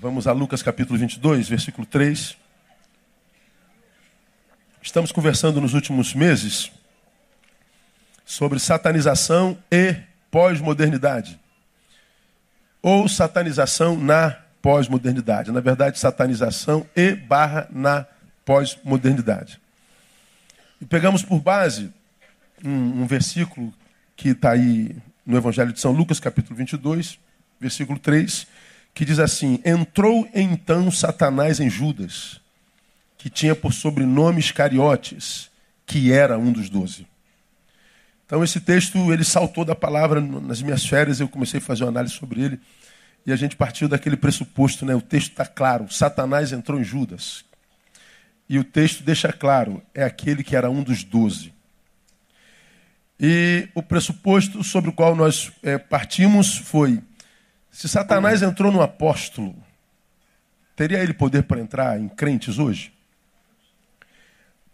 Vamos a Lucas capítulo 22, versículo 3. Estamos conversando nos últimos meses sobre satanização e pós-modernidade. Ou satanização na pós-modernidade. Na verdade, satanização e barra na pós-modernidade. E pegamos por base um, um versículo que está aí no Evangelho de São Lucas, capítulo 22, versículo 3, que diz assim: Entrou então Satanás em Judas, que tinha por sobrenome Iscariotes, que era um dos doze. Então esse texto ele saltou da palavra nas minhas férias, eu comecei a fazer uma análise sobre ele e a gente partiu daquele pressuposto, né? O texto está claro, Satanás entrou em Judas. E o texto deixa claro, é aquele que era um dos doze. E o pressuposto sobre o qual nós é, partimos foi: se Satanás entrou no apóstolo, teria ele poder para entrar em crentes hoje?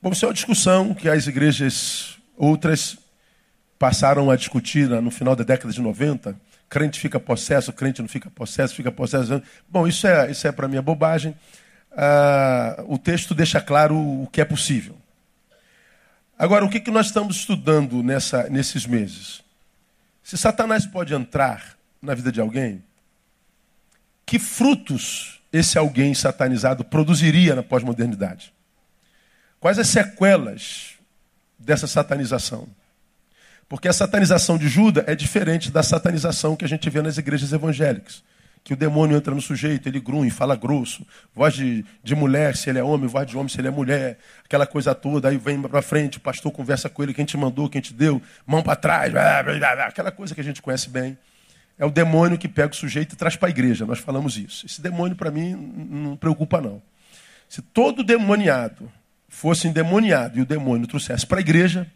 Bom, isso é uma discussão que as igrejas outras passaram a discutir no final da década de 90. Crente fica possesso, crente não fica possesso, fica possesso. Bom, isso é, isso é para mim bobagem. Ah, o texto deixa claro o que é possível. Agora, o que, que nós estamos estudando nessa, nesses meses? Se Satanás pode entrar na vida de alguém, que frutos esse alguém satanizado produziria na pós-modernidade? Quais as sequelas dessa satanização? Porque a satanização de Judas é diferente da satanização que a gente vê nas igrejas evangélicas que o demônio entra no sujeito, ele grunhe, fala grosso, voz de, de mulher se ele é homem, voz de homem se ele é mulher, aquela coisa toda, aí vem para frente, o pastor conversa com ele, quem te mandou, quem te deu, mão para trás, blá, blá, blá, aquela coisa que a gente conhece bem. É o demônio que pega o sujeito e traz para a igreja, nós falamos isso. Esse demônio, para mim, não preocupa não. Se todo demoniado fosse endemoniado e o demônio trouxesse para a igreja,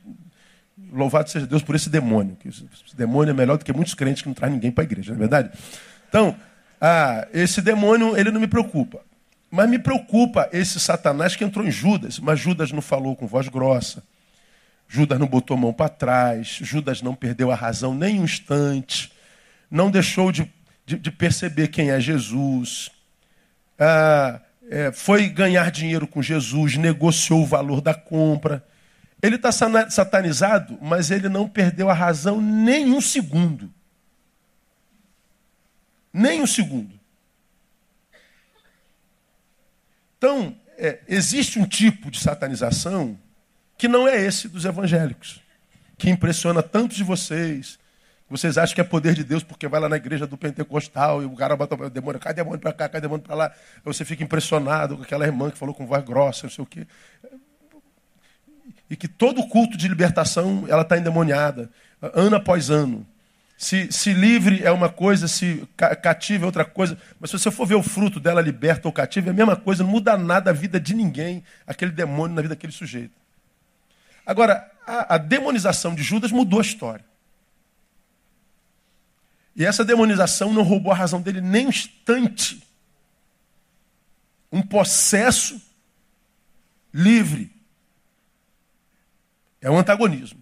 louvado seja Deus por esse demônio. Que esse demônio é melhor do que muitos crentes que não traz ninguém para a igreja, não é verdade? Então, ah, esse demônio, ele não me preocupa. Mas me preocupa esse Satanás que entrou em Judas. Mas Judas não falou com voz grossa. Judas não botou a mão para trás. Judas não perdeu a razão nem um instante. Não deixou de, de, de perceber quem é Jesus. Ah, é, foi ganhar dinheiro com Jesus, negociou o valor da compra. Ele está satanizado, mas ele não perdeu a razão nem um segundo. Nem um segundo. Então, é, existe um tipo de satanização que não é esse dos evangélicos, que impressiona tantos de vocês. Vocês acham que é poder de Deus porque vai lá na igreja do pentecostal e o cara bota o demônio, cai demônio para cá, cai demônio para lá. Você fica impressionado com aquela irmã que falou com voz grossa, não sei o quê. E que todo culto de libertação ela está endemoniada, ano após ano. Se, se livre é uma coisa, se cativa é outra coisa. Mas se você for ver o fruto dela liberta ou cativa, é a mesma coisa, não muda nada a vida de ninguém, aquele demônio na vida daquele sujeito. Agora, a, a demonização de Judas mudou a história. E essa demonização não roubou a razão dele nem um instante. Um possesso livre. É um antagonismo.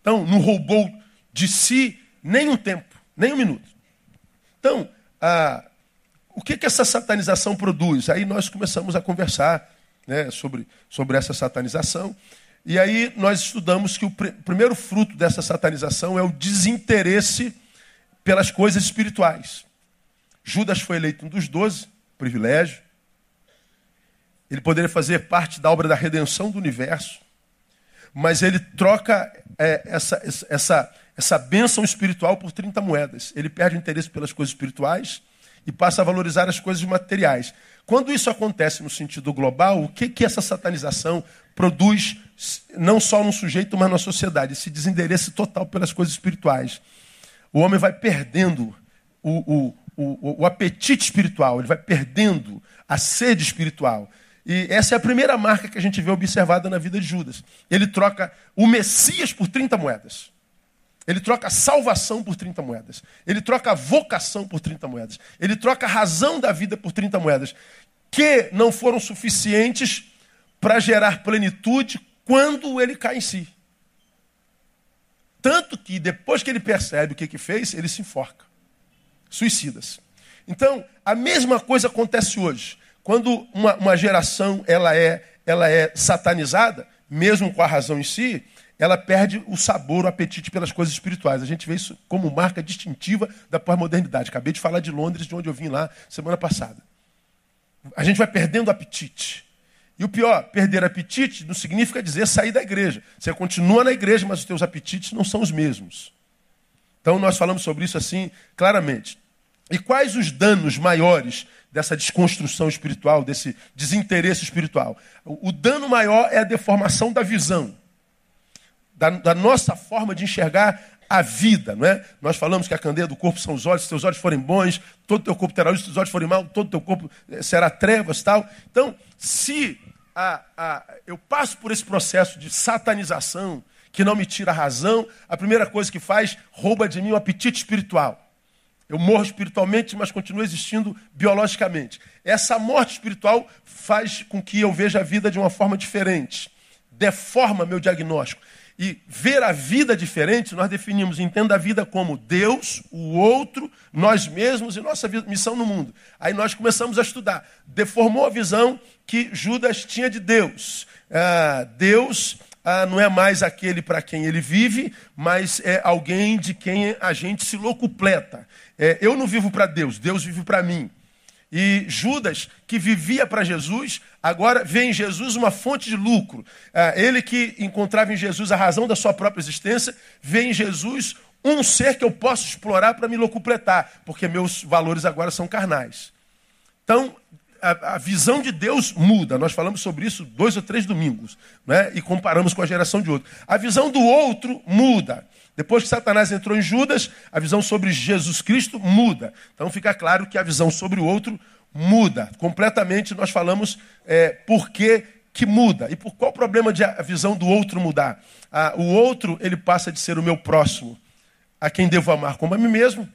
Então, não roubou de si nem um tempo, nem um minuto. Então, a, o que, que essa satanização produz? Aí nós começamos a conversar né, sobre, sobre essa satanização. E aí nós estudamos que o pr primeiro fruto dessa satanização é o desinteresse pelas coisas espirituais. Judas foi eleito um dos doze, privilégio. Ele poderia fazer parte da obra da redenção do universo, mas ele troca é, essa, essa, essa bênção espiritual por 30 moedas. Ele perde o interesse pelas coisas espirituais e passa a valorizar as coisas materiais. Quando isso acontece no sentido global, o que, que essa satanização produz, não só no sujeito, mas na sociedade? Esse desinteresse total pelas coisas espirituais. O homem vai perdendo o, o, o, o apetite espiritual, ele vai perdendo a sede espiritual. E essa é a primeira marca que a gente vê observada na vida de Judas. Ele troca o Messias por 30 moedas. Ele troca salvação por 30 moedas. Ele troca vocação por 30 moedas. Ele troca razão da vida por 30 moedas. Que não foram suficientes para gerar plenitude quando ele cai em si. Tanto que depois que ele percebe o que, que fez, ele se enforca. Suicida-se. Então, a mesma coisa acontece hoje. Quando uma, uma geração ela é, ela é satanizada, mesmo com a razão em si, ela perde o sabor, o apetite pelas coisas espirituais. A gente vê isso como marca distintiva da pós-modernidade. Acabei de falar de Londres, de onde eu vim lá semana passada. A gente vai perdendo apetite. E o pior, perder apetite não significa dizer sair da igreja. Você continua na igreja, mas os teus apetites não são os mesmos. Então nós falamos sobre isso assim claramente. E quais os danos maiores dessa desconstrução espiritual, desse desinteresse espiritual? O dano maior é a deformação da visão da, da nossa forma de enxergar a vida, não é? Nós falamos que a candeia do corpo são os olhos, se teus olhos forem bons, todo teu corpo terá luz, se teus olhos forem maus, todo teu corpo eh, será trevas, tal. Então, se a, a, eu passo por esse processo de satanização, que não me tira a razão, a primeira coisa que faz, rouba de mim o apetite espiritual. Eu morro espiritualmente, mas continuo existindo biologicamente. Essa morte espiritual faz com que eu veja a vida de uma forma diferente, deforma meu diagnóstico e ver a vida diferente, nós definimos, entenda a vida como Deus, o outro, nós mesmos e nossa missão no mundo. Aí nós começamos a estudar. Deformou a visão que Judas tinha de Deus. Ah, Deus ah, não é mais aquele para quem ele vive, mas é alguém de quem a gente se locupleta. É, eu não vivo para Deus, Deus vive para mim. E Judas, que vivia para Jesus, agora vê em Jesus uma fonte de lucro. É, ele que encontrava em Jesus a razão da sua própria existência, vê em Jesus um ser que eu posso explorar para me locupletar, porque meus valores agora são carnais. Então, a, a, visão de Deus muda. Nós falamos sobre isso dois ou três domingos, né? e comparamos com a geração de outro. A visão do outro muda. Depois que Satanás entrou em Judas, a visão sobre Jesus Cristo muda. Então fica claro que a visão sobre o outro muda. Completamente nós falamos é, por que, que muda. E por qual o problema de a visão do outro mudar? Ah, o outro, ele passa de ser o meu próximo, a quem devo amar como a mim mesmo.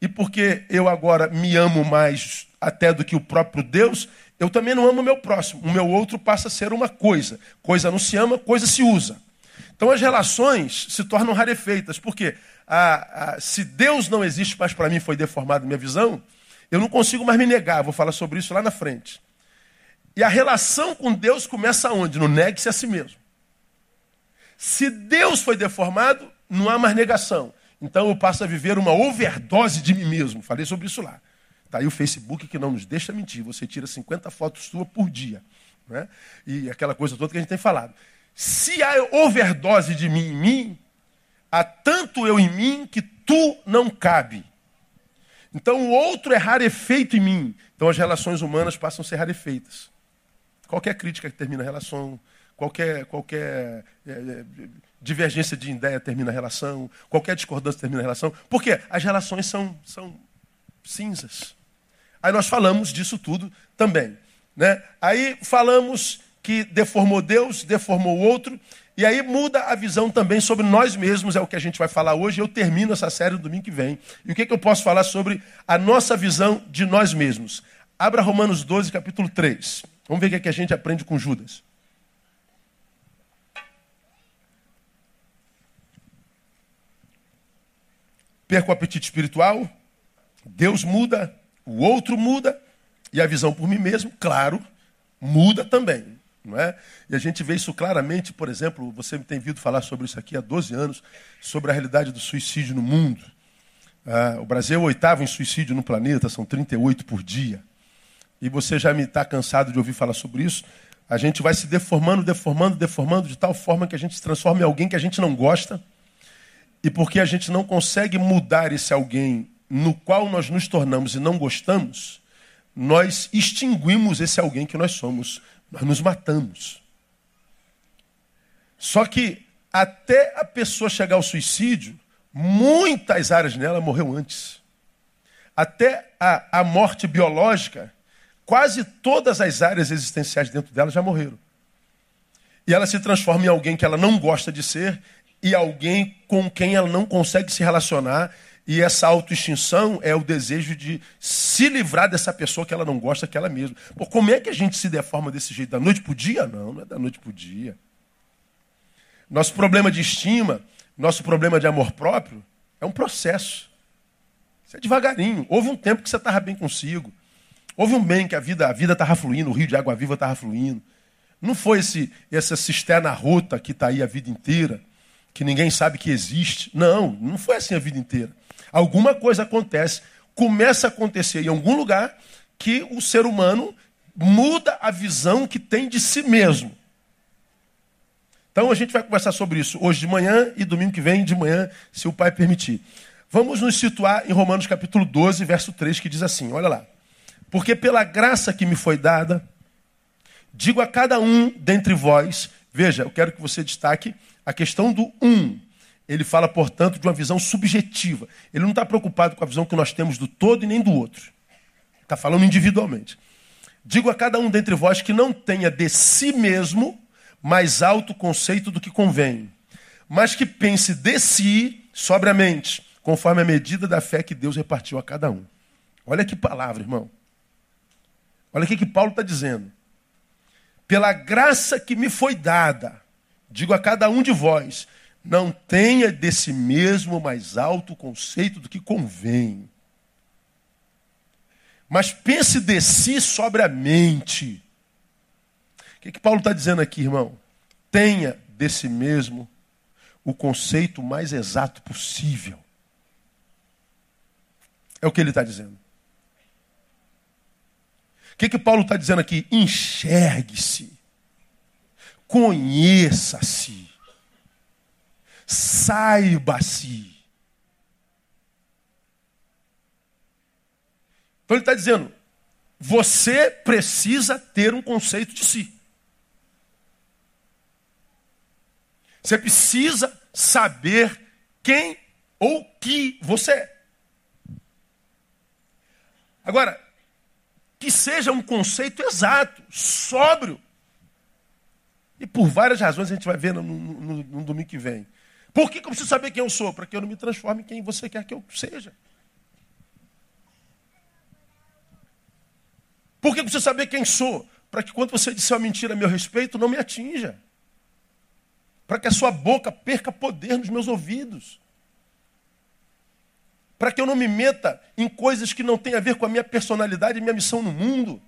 E porque eu agora me amo mais até do que o próprio Deus, eu também não amo o meu próximo. O meu outro passa a ser uma coisa. Coisa não se ama, coisa se usa. Então as relações se tornam rarefeitas, porque ah, ah, se Deus não existe mais para mim, foi deformada minha visão, eu não consigo mais me negar, vou falar sobre isso lá na frente. E a relação com Deus começa onde? No negue-se a si mesmo. Se Deus foi deformado, não há mais negação. Então eu passo a viver uma overdose de mim mesmo. Falei sobre isso lá. Está aí o Facebook que não nos deixa mentir. Você tira 50 fotos suas por dia. Né? E aquela coisa toda que a gente tem falado. Se há overdose de mim em mim, há tanto eu em mim que tu não cabe. Então o outro é rarefeito em mim. Então as relações humanas passam a ser rarefeitas. Qualquer crítica que termina a relação, qualquer, qualquer é, é, divergência de ideia termina a relação, qualquer discordância termina a relação. Por quê? As relações são, são cinzas. Aí nós falamos disso tudo também. Né? Aí falamos que deformou Deus, deformou o outro, e aí muda a visão também sobre nós mesmos, é o que a gente vai falar hoje. Eu termino essa série no domingo que vem. E o que, que eu posso falar sobre a nossa visão de nós mesmos? Abra Romanos 12, capítulo 3. Vamos ver o que, é que a gente aprende com Judas. Perco o apetite espiritual, Deus muda, o outro muda, e a visão por mim mesmo, claro, muda também. Não é? E a gente vê isso claramente, por exemplo, você tem vindo falar sobre isso aqui há 12 anos, sobre a realidade do suicídio no mundo. Ah, o Brasil é o oitavo em suicídio no planeta, são 38 por dia. E você já me está cansado de ouvir falar sobre isso. A gente vai se deformando, deformando, deformando, de tal forma que a gente se transforma em alguém que a gente não gosta. E porque a gente não consegue mudar esse alguém no qual nós nos tornamos e não gostamos, nós extinguimos esse alguém que nós somos nós nos matamos. Só que até a pessoa chegar ao suicídio, muitas áreas nela morreu antes. Até a, a morte biológica, quase todas as áreas existenciais dentro dela já morreram. E ela se transforma em alguém que ela não gosta de ser e alguém com quem ela não consegue se relacionar e essa autoextinção é o desejo de se livrar dessa pessoa que ela não gosta que ela mesma. Pô, como é que a gente se deforma desse jeito? Da noite para o dia? Não, não é da noite para o dia. Nosso problema de estima, nosso problema de amor próprio é um processo. Isso é devagarinho. Houve um tempo que você estava bem consigo. Houve um bem que a vida a vida estava fluindo, o rio de água viva estava fluindo. Não foi esse, essa cisterna rota que está aí a vida inteira, que ninguém sabe que existe. Não, não foi assim a vida inteira. Alguma coisa acontece, começa a acontecer em algum lugar que o ser humano muda a visão que tem de si mesmo. Então a gente vai conversar sobre isso hoje de manhã e domingo que vem de manhã, se o Pai permitir. Vamos nos situar em Romanos capítulo 12, verso 3, que diz assim: olha lá. Porque pela graça que me foi dada, digo a cada um dentre vós, veja, eu quero que você destaque a questão do um. Ele fala, portanto, de uma visão subjetiva. Ele não está preocupado com a visão que nós temos do todo e nem do outro. Está falando individualmente. Digo a cada um dentre vós que não tenha de si mesmo mais alto conceito do que convém, mas que pense de si sobriamente, conforme a medida da fé que Deus repartiu a cada um. Olha que palavra, irmão. Olha o que, que Paulo está dizendo. Pela graça que me foi dada, digo a cada um de vós, não tenha desse mesmo mais alto conceito do que convém. Mas pense de si sobriamente o que, que Paulo está dizendo aqui, irmão? Tenha desse mesmo o conceito mais exato possível. É o que ele está dizendo. Que, que Paulo está dizendo aqui? Enxergue-se. Conheça-se. Saiba-se. Então ele está dizendo: você precisa ter um conceito de si. Você precisa saber quem ou que você é. Agora, que seja um conceito exato, sóbrio. E por várias razões a gente vai ver no, no, no domingo que vem. Por que, que eu preciso saber quem eu sou? Para que eu não me transforme em quem você quer que eu seja. Por que eu preciso saber quem sou? Para que quando você disser uma mentira a meu respeito, não me atinja para que a sua boca perca poder nos meus ouvidos. Para que eu não me meta em coisas que não têm a ver com a minha personalidade e minha missão no mundo.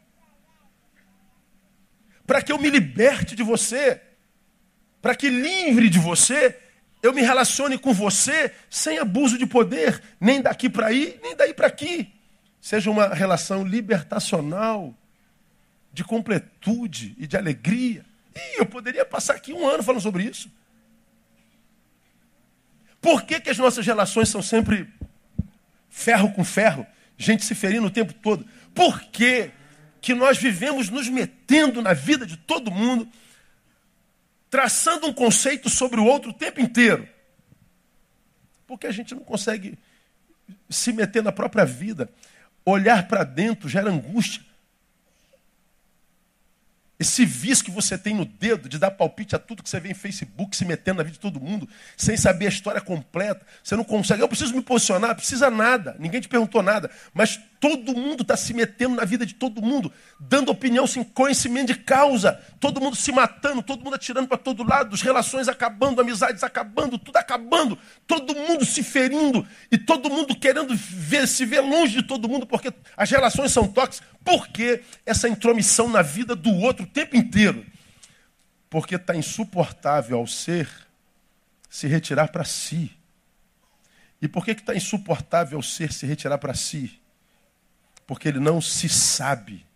Para que eu me liberte de você. Para que livre de você, eu me relacione com você sem abuso de poder, nem daqui para aí, nem daí para aqui. Seja uma relação libertacional, de completude e de alegria. Ih, eu poderia passar aqui um ano falando sobre isso. Por que, que as nossas relações são sempre ferro com ferro? Gente se ferindo o tempo todo. Por que, que nós vivemos nos metendo na vida de todo mundo, traçando um conceito sobre o outro o tempo inteiro? Porque a gente não consegue se meter na própria vida. Olhar para dentro gera angústia. Esse vício que você tem no dedo de dar palpite a tudo que você vê em Facebook, se metendo na vida de todo mundo, sem saber a história completa. Você não consegue. Eu preciso me posicionar, precisa nada. Ninguém te perguntou nada. Mas todo mundo está se metendo na vida de todo mundo, dando opinião sem conhecimento de causa. Todo mundo se matando, todo mundo atirando para todo lado, as relações acabando, amizades acabando, tudo acabando. Todo mundo se ferindo e todo mundo querendo ver, se ver longe de todo mundo, porque as relações são tóxicas. Por que essa intromissão na vida do outro? tempo inteiro. Porque está insuportável ao ser se retirar para si. E por que está insuportável ao ser se retirar para si? Porque ele não se sabe.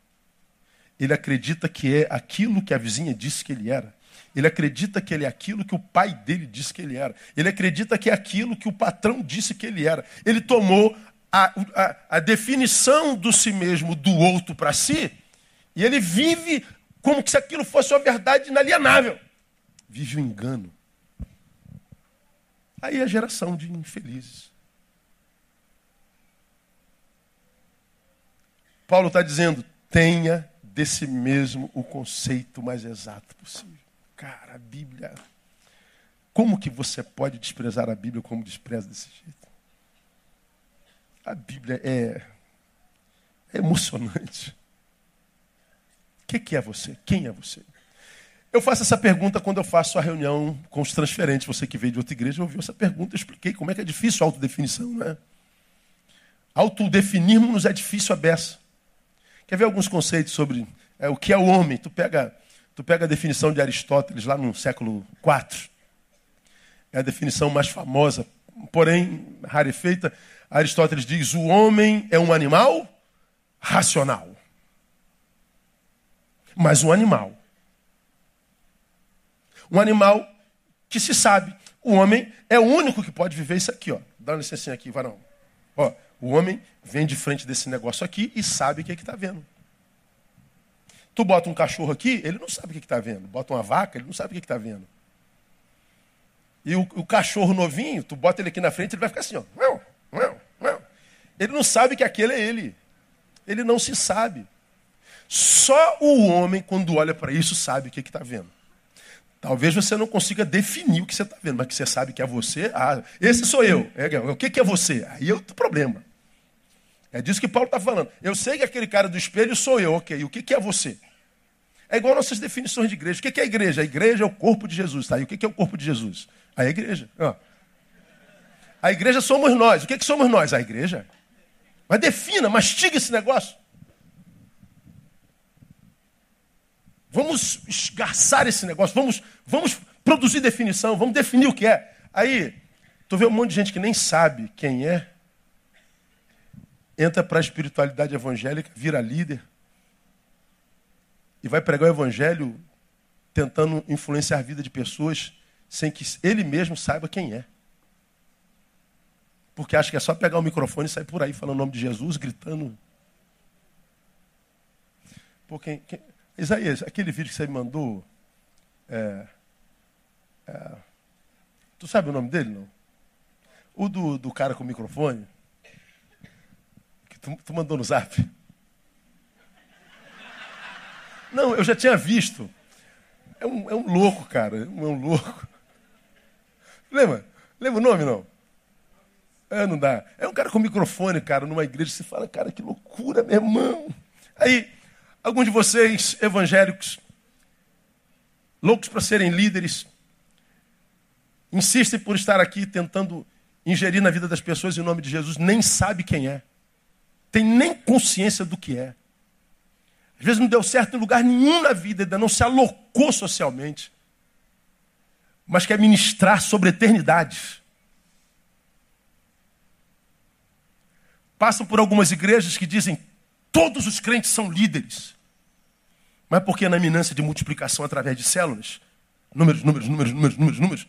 Ele acredita que é aquilo que a vizinha disse que ele era. Ele acredita que ele é aquilo que o pai dele disse que ele era. Ele acredita que é aquilo que o patrão disse que ele era. Ele tomou a, a, a definição do si mesmo do outro para si e ele vive como se aquilo fosse uma verdade inalienável. Vive o engano. Aí a geração de infelizes. Paulo está dizendo: tenha desse mesmo o conceito mais exato possível. Cara, a Bíblia. Como que você pode desprezar a Bíblia como despreza desse jeito? A Bíblia é, é emocionante. O que, que é você? Quem é você? Eu faço essa pergunta quando eu faço a reunião com os transferentes. Você que veio de outra igreja ouviu essa pergunta, eu expliquei como é que é difícil a autodefinição, não é? autodefinirmos é difícil a beça. Quer ver alguns conceitos sobre é, o que é o homem? Tu pega, tu pega a definição de Aristóteles lá no século IV. É a definição mais famosa, porém rarefeita. Aristóteles diz: o homem é um animal racional. Mas um animal. Um animal que se sabe. O homem é o único que pode viver isso aqui, ó. Dá uma licencinha aqui, varão. Ó, o homem vem de frente desse negócio aqui e sabe o que é está vendo. Tu bota um cachorro aqui, ele não sabe o que está vendo. Bota uma vaca, ele não sabe o que está vendo. E o, o, cachorro novinho, tu bota ele aqui na frente, ele vai ficar assim, ó. Ele não sabe que aquele é ele. Ele não se sabe. Só o homem, quando olha para isso, sabe o que está vendo. Talvez você não consiga definir o que você está vendo, mas que você sabe que é você. Ah, esse sou eu. É, o que, que é você? Aí é outro problema. É disso que Paulo está falando. Eu sei que aquele cara do espelho sou eu, ok. O que, que é você? É igual nossas definições de igreja. O que, que é a igreja? A igreja é o corpo de Jesus. Tá? E o que, que é o corpo de Jesus? A igreja. Ó. A igreja somos nós. O que, que somos nós? A igreja. Mas defina, mastiga esse negócio. Vamos esgarçar esse negócio, vamos, vamos produzir definição, vamos definir o que é. Aí, tu vê um monte de gente que nem sabe quem é, entra para a espiritualidade evangélica, vira líder e vai pregar o evangelho tentando influenciar a vida de pessoas sem que ele mesmo saiba quem é. Porque acha que é só pegar o microfone e sair por aí falando o nome de Jesus, gritando. Pô, quem, quem, Isaías, aquele vídeo que você me mandou. É, é, tu sabe o nome dele, não? O do, do cara com o microfone. Tu, tu mandou no zap. Não, eu já tinha visto. É um, é um louco, cara. É um louco. Lembra? Lembra o nome, não? É, não dá. É um cara com microfone, cara, numa igreja. Você fala, cara, que loucura, meu irmão. Aí, Alguns de vocês, evangélicos, loucos para serem líderes, insistem por estar aqui tentando ingerir na vida das pessoas em nome de Jesus, nem sabe quem é. Tem nem consciência do que é. Às vezes não deu certo em lugar nenhum na vida, ainda não se alocou socialmente. Mas quer ministrar sobre eternidades. Passam por algumas igrejas que dizem todos os crentes são líderes. Mas porque na eminência de multiplicação através de células, números, números, números, números, números, números,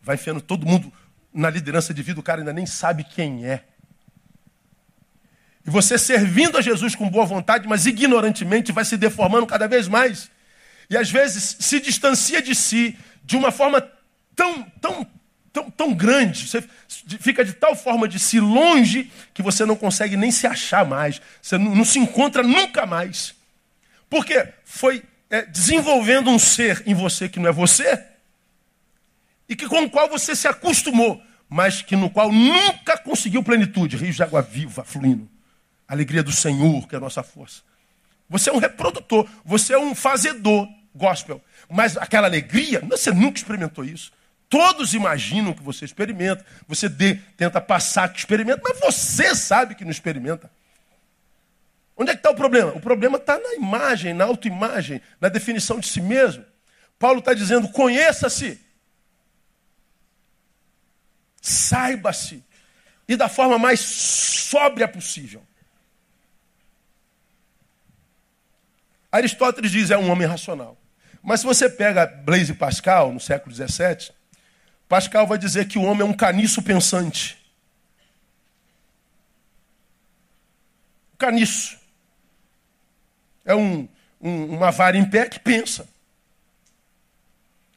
vai enfiando todo mundo na liderança de vida, o cara ainda nem sabe quem é. E você servindo a Jesus com boa vontade, mas ignorantemente vai se deformando cada vez mais. E às vezes se distancia de si de uma forma tão, tão, tão, tão grande. Você fica de tal forma de si longe que você não consegue nem se achar mais. Você não, se encontra nunca mais. Porque foi é, desenvolvendo um ser em você que não é você, e que com o qual você se acostumou, mas que no qual nunca conseguiu plenitude. Rios de água viva fluindo. Alegria do Senhor, que é a nossa força. Você é um reprodutor, você é um fazedor gospel. Mas aquela alegria, você nunca experimentou isso. Todos imaginam que você experimenta, você dê, tenta passar que experimenta, mas você sabe que não experimenta. Onde é que está o problema? O problema está na imagem, na autoimagem, na definição de si mesmo. Paulo está dizendo: conheça-se, saiba-se, e da forma mais sóbria possível. Aristóteles diz é um homem racional. Mas se você pega Blaise Pascal, no século XVII, Pascal vai dizer que o homem é um caniço pensante. Caniço. É um, um, uma vara em pé que pensa.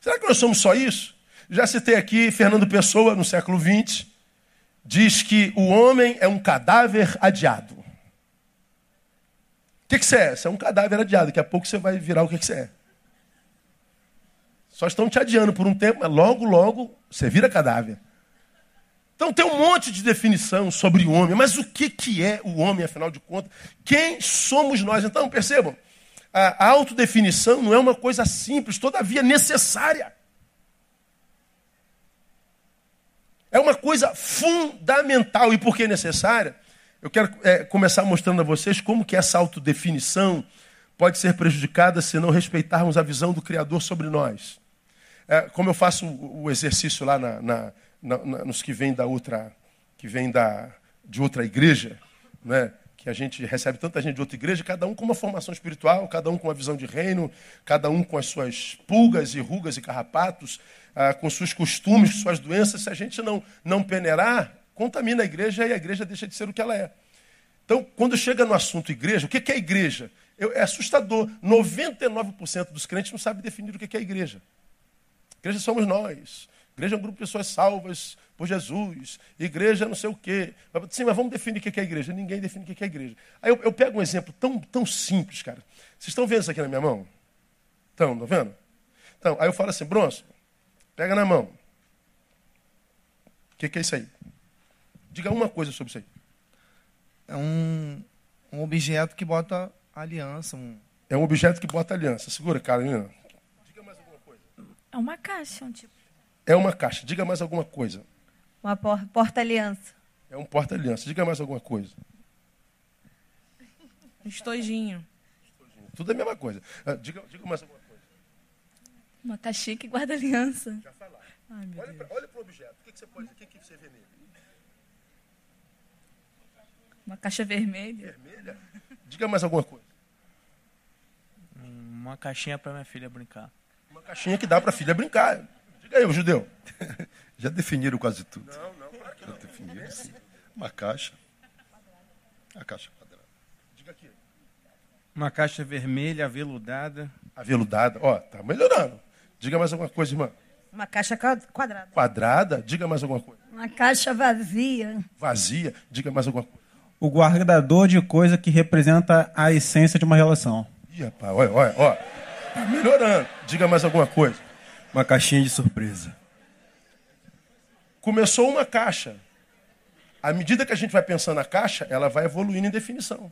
Será que nós somos só isso? Já citei aqui Fernando Pessoa, no século XX, diz que o homem é um cadáver adiado. O que, que você é? Você é um cadáver adiado. Daqui a pouco você vai virar o que, que você é. Só estão te adiando por um tempo, mas logo, logo você vira cadáver. Então tem um monte de definição sobre o homem, mas o que, que é o homem, afinal de contas? Quem somos nós? Então, percebam, a autodefinição não é uma coisa simples, todavia necessária. É uma coisa fundamental. E por que necessária? Eu quero é, começar mostrando a vocês como que essa autodefinição pode ser prejudicada se não respeitarmos a visão do Criador sobre nós. É, como eu faço o exercício lá na, na, na, nos que vêm da outra, que vem da, de outra igreja, né? que a gente recebe tanta gente de outra igreja, cada um com uma formação espiritual, cada um com uma visão de reino, cada um com as suas pulgas e rugas e carrapatos, ah, com seus costumes, suas doenças. Se a gente não, não peneirar, contamina a igreja e a igreja deixa de ser o que ela é. Então, quando chega no assunto igreja, o que é igreja? é assustador. 99% dos crentes não sabem definir o que é igreja. Igreja somos nós. Igreja é um grupo de pessoas salvas por Jesus. Igreja não sei o quê. Sim, mas vamos definir o que é igreja. Ninguém define o que é igreja. Aí eu, eu pego um exemplo tão, tão simples, cara. Vocês estão vendo isso aqui na minha mão? Estão, estão vendo? Então, aí eu falo assim, Bronson, pega na mão. O que, que é isso aí? Diga uma coisa sobre isso aí. É um, um objeto que bota aliança. Um... É um objeto que bota aliança. Segura, Carolina. Diga mais alguma coisa. É uma caixa, um tipo. É uma caixa. Diga mais alguma coisa. Uma porta-aliança. É um porta-aliança. Diga mais alguma coisa. Estojinho. Tudo é a mesma coisa. Ah, diga, diga mais alguma coisa. Uma caixinha que guarda aliança. Já falaram. olha para o objeto. O que, que, você pode dizer? O que, que você vê nele? Uma caixa vermelha. Vermelha? Diga mais alguma coisa. Uma caixinha para minha filha brincar. Uma caixinha que dá para a filha brincar. Diga aí, o judeu. Já definiram quase tudo. Não, não, claro que não. Já definiram, sim. Uma caixa. A caixa quadrada. Diga aqui. Uma caixa vermelha, aveludada. Aveludada. Ó, tá melhorando. Diga mais alguma coisa, irmã. Uma caixa quadrada. Quadrada? Diga mais alguma coisa. Uma caixa vazia. Vazia? Diga mais alguma coisa. O guardador de coisa que representa a essência de uma relação. Ih, rapaz, olha, olha, olha. Tá melhorando. Diga mais alguma coisa. Uma caixinha de surpresa. Começou uma caixa. À medida que a gente vai pensando na caixa, ela vai evoluindo em definição.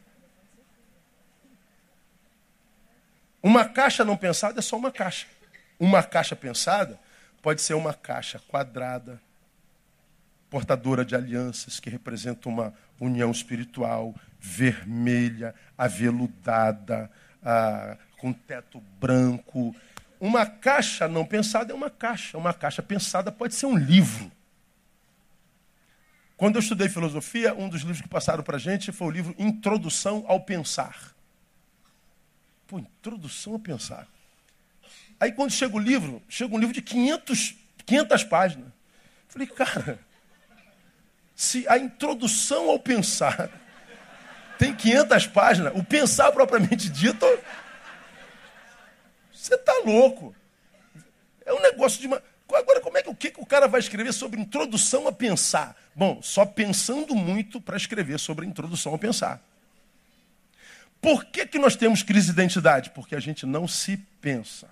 Uma caixa não pensada é só uma caixa. Uma caixa pensada pode ser uma caixa quadrada, portadora de alianças, que representa uma união espiritual, vermelha, aveludada, ah, com teto branco, uma caixa não pensada é uma caixa. Uma caixa pensada pode ser um livro. Quando eu estudei filosofia, um dos livros que passaram para a gente foi o livro Introdução ao Pensar. Pô, Introdução ao Pensar. Aí quando chega o livro, chega um livro de 500, 500 páginas. Falei, cara, se a introdução ao pensar tem 500 páginas, o pensar propriamente dito você está louco. É um negócio de uma. Agora, como é que o que, que o cara vai escrever sobre introdução a pensar? Bom, só pensando muito para escrever sobre introdução a pensar. Por que, que nós temos crise de identidade? Porque a gente não se pensa.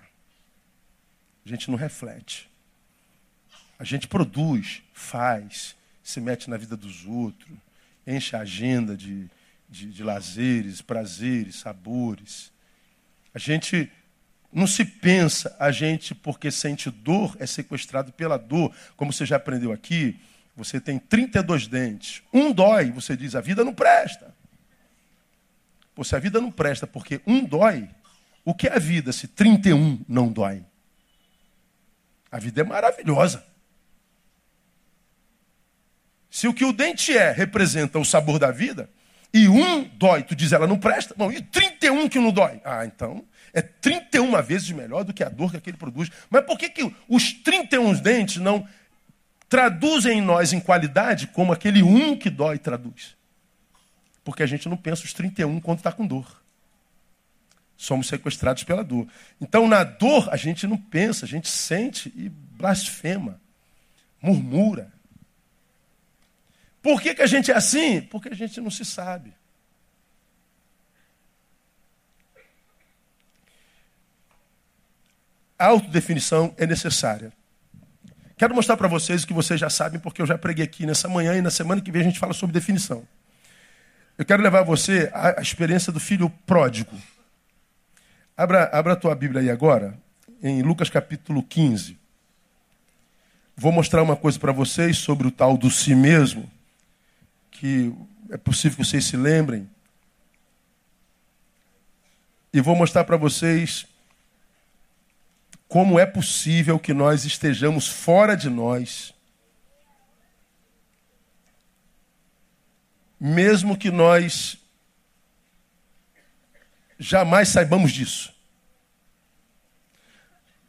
A gente não reflete. A gente produz, faz, se mete na vida dos outros, enche a agenda de, de, de lazeres, prazeres, sabores. A gente não se pensa a gente, porque sente dor, é sequestrado pela dor. Como você já aprendeu aqui, você tem 32 dentes. Um dói, você diz, a vida não presta. Pô, se a vida não presta porque um dói, o que é a vida se 31 não dói? A vida é maravilhosa. Se o que o dente é representa o sabor da vida, e um dói, tu diz ela não presta, bom, e 31 que não dói? Ah, então é 31 vezes melhor do que a dor que aquele produz. Mas por que, que os 31 dentes não traduzem em nós em qualidade como aquele um que dói traduz? Porque a gente não pensa os 31 quando está com dor. Somos sequestrados pela dor. Então, na dor, a gente não pensa, a gente sente e blasfema, murmura. Por que, que a gente é assim? Porque a gente não se sabe. A autodefinição é necessária. Quero mostrar para vocês o que vocês já sabem, porque eu já preguei aqui nessa manhã e na semana que vem a gente fala sobre definição. Eu quero levar você à experiência do filho pródigo. Abra, abra a tua Bíblia aí agora, em Lucas capítulo 15. Vou mostrar uma coisa para vocês sobre o tal do si mesmo, que é possível que vocês se lembrem. E vou mostrar para vocês como é possível que nós estejamos fora de nós, mesmo que nós jamais saibamos disso.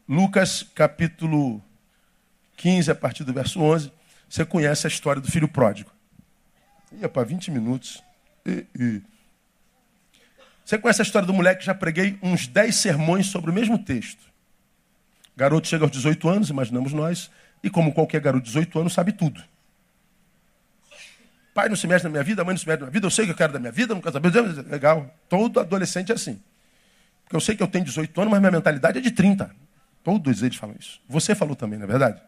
Lucas capítulo 15, a partir do verso 11, você conhece a história do filho pródigo. Ia para 20 minutos. E, e. Você conhece a história do moleque? Já preguei uns 10 sermões sobre o mesmo texto. Garoto chega aos 18 anos, imaginamos nós, e como qualquer garoto de 18 anos, sabe tudo. Pai não se mexe na minha vida, mãe não se mexe na minha vida, eu sei o que eu quero da minha vida, não quero saber. Legal. Todo adolescente é assim. Porque eu sei que eu tenho 18 anos, mas minha mentalidade é de 30. Todos eles falam isso. Você falou também, não é verdade?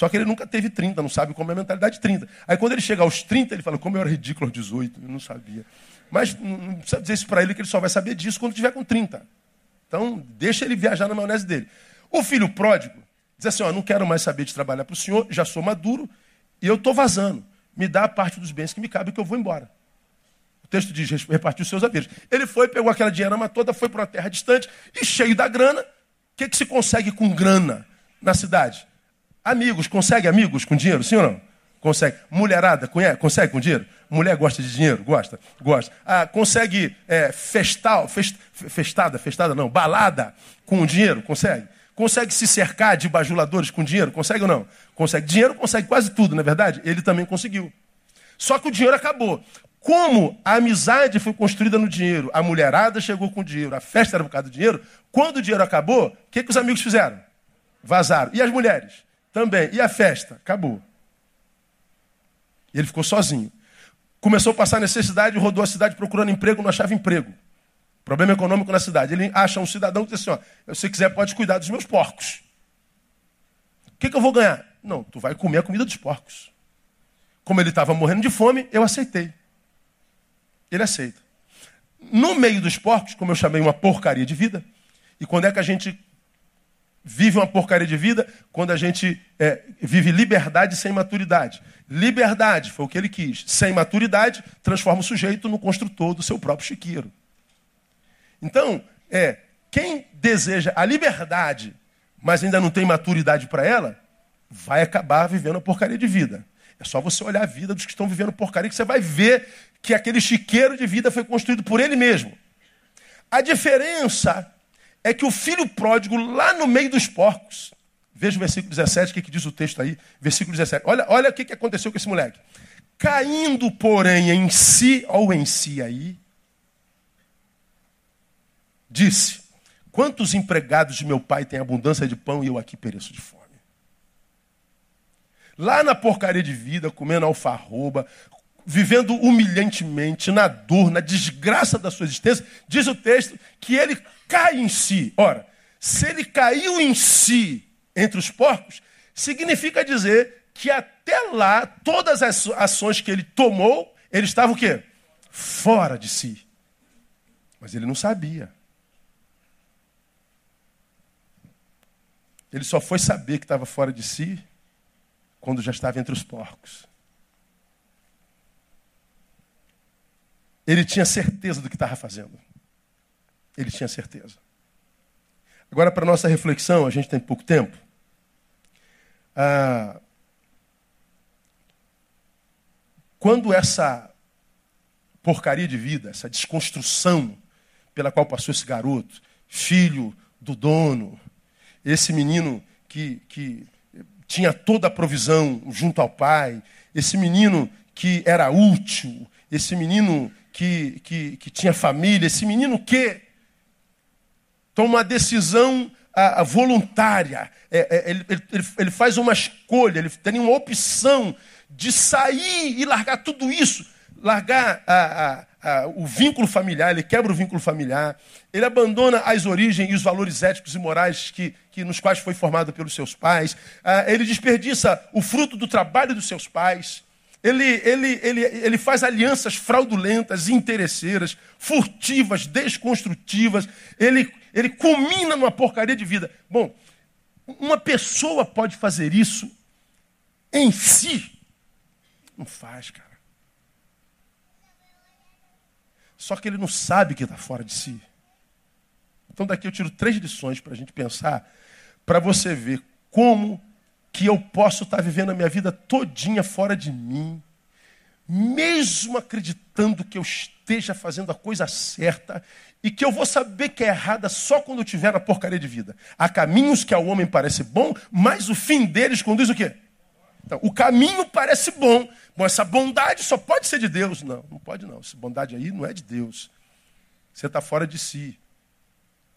Só que ele nunca teve 30, não sabe como é a mentalidade de 30. Aí quando ele chega aos 30, ele fala, como eu era ridículo aos 18, eu não sabia. Mas não precisa dizer isso para ele, que ele só vai saber disso quando tiver com 30. Então, deixa ele viajar na maionese dele. O filho pródigo diz assim: ó, não quero mais saber de trabalhar para o senhor, já sou maduro e eu estou vazando. Me dá a parte dos bens que me cabe que eu vou embora. O texto diz: repartiu seus haveres. Ele foi, pegou aquela dinheirama toda, foi para uma terra distante e cheio da grana. O que, que se consegue com grana na cidade? Amigos, consegue amigos com dinheiro, sim ou não? Consegue. Mulherada, conhece? consegue com dinheiro? Mulher gosta de dinheiro? Gosta? Gosta. Ah, consegue é, festal, fest, festada, festada não, balada com dinheiro? Consegue. Consegue se cercar de bajuladores com dinheiro? Consegue ou não? Consegue. Dinheiro consegue quase tudo, não é verdade? Ele também conseguiu. Só que o dinheiro acabou. Como a amizade foi construída no dinheiro, a mulherada chegou com dinheiro, a festa era por causa do dinheiro, quando o dinheiro acabou, o que, que os amigos fizeram? Vazaram. E as mulheres? Também. E a festa? Acabou. E ele ficou sozinho. Começou a passar necessidade, rodou a cidade procurando emprego, não achava emprego. Problema econômico na cidade. Ele acha um cidadão que diz assim: ó, se quiser, pode cuidar dos meus porcos. O que, que eu vou ganhar? Não, tu vai comer a comida dos porcos. Como ele estava morrendo de fome, eu aceitei. Ele aceita. No meio dos porcos, como eu chamei uma porcaria de vida, e quando é que a gente vive uma porcaria de vida? Quando a gente é, vive liberdade sem maturidade. Liberdade foi o que ele quis. Sem maturidade, transforma o sujeito no construtor do seu próprio chiqueiro. Então, é, quem deseja a liberdade, mas ainda não tem maturidade para ela, vai acabar vivendo a porcaria de vida. É só você olhar a vida dos que estão vivendo porcaria que você vai ver que aquele chiqueiro de vida foi construído por ele mesmo. A diferença é que o filho pródigo, lá no meio dos porcos, veja o versículo 17, o que, que diz o texto aí, versículo 17. Olha, olha o que, que aconteceu com esse moleque. Caindo, porém, em si, ou em si aí, disse: Quantos empregados de meu pai têm abundância de pão e eu aqui pereço de fome? Lá na porcaria de vida, comendo alfarroba, vivendo humilhantemente, na dor, na desgraça da sua existência, diz o texto que ele cai em si. Ora, se ele caiu em si entre os porcos, significa dizer que até lá, todas as ações que ele tomou, ele estava o quê? Fora de si. Mas ele não sabia. Ele só foi saber que estava fora de si quando já estava entre os porcos. Ele tinha certeza do que estava fazendo. Ele tinha certeza. Agora, para nossa reflexão, a gente tem pouco tempo. Ah, quando essa porcaria de vida, essa desconstrução pela qual passou esse garoto, filho do dono, esse menino que, que tinha toda a provisão junto ao pai, esse menino que era útil, esse menino que, que, que tinha família, esse menino que toma uma decisão a, a voluntária, é, é, ele, ele, ele faz uma escolha, ele tem uma opção de sair e largar tudo isso, largar a, o vínculo familiar, ele quebra o vínculo familiar, ele abandona as origens e os valores éticos e morais que, que nos quais foi formado pelos seus pais, ele desperdiça o fruto do trabalho dos seus pais, ele, ele, ele, ele faz alianças fraudulentas, interesseiras, furtivas, desconstrutivas, ele, ele culmina numa porcaria de vida. Bom, uma pessoa pode fazer isso em si? Não faz, cara. Só que ele não sabe que está fora de si. Então daqui eu tiro três lições para a gente pensar, para você ver como que eu posso estar tá vivendo a minha vida todinha fora de mim, mesmo acreditando que eu esteja fazendo a coisa certa e que eu vou saber que é errada só quando eu tiver na porcaria de vida. Há caminhos que ao homem parece bom, mas o fim deles conduz o quê? Então, o caminho parece bom. Bom, essa bondade só pode ser de Deus. Não, não pode não. Essa bondade aí não é de Deus. Você está fora de si.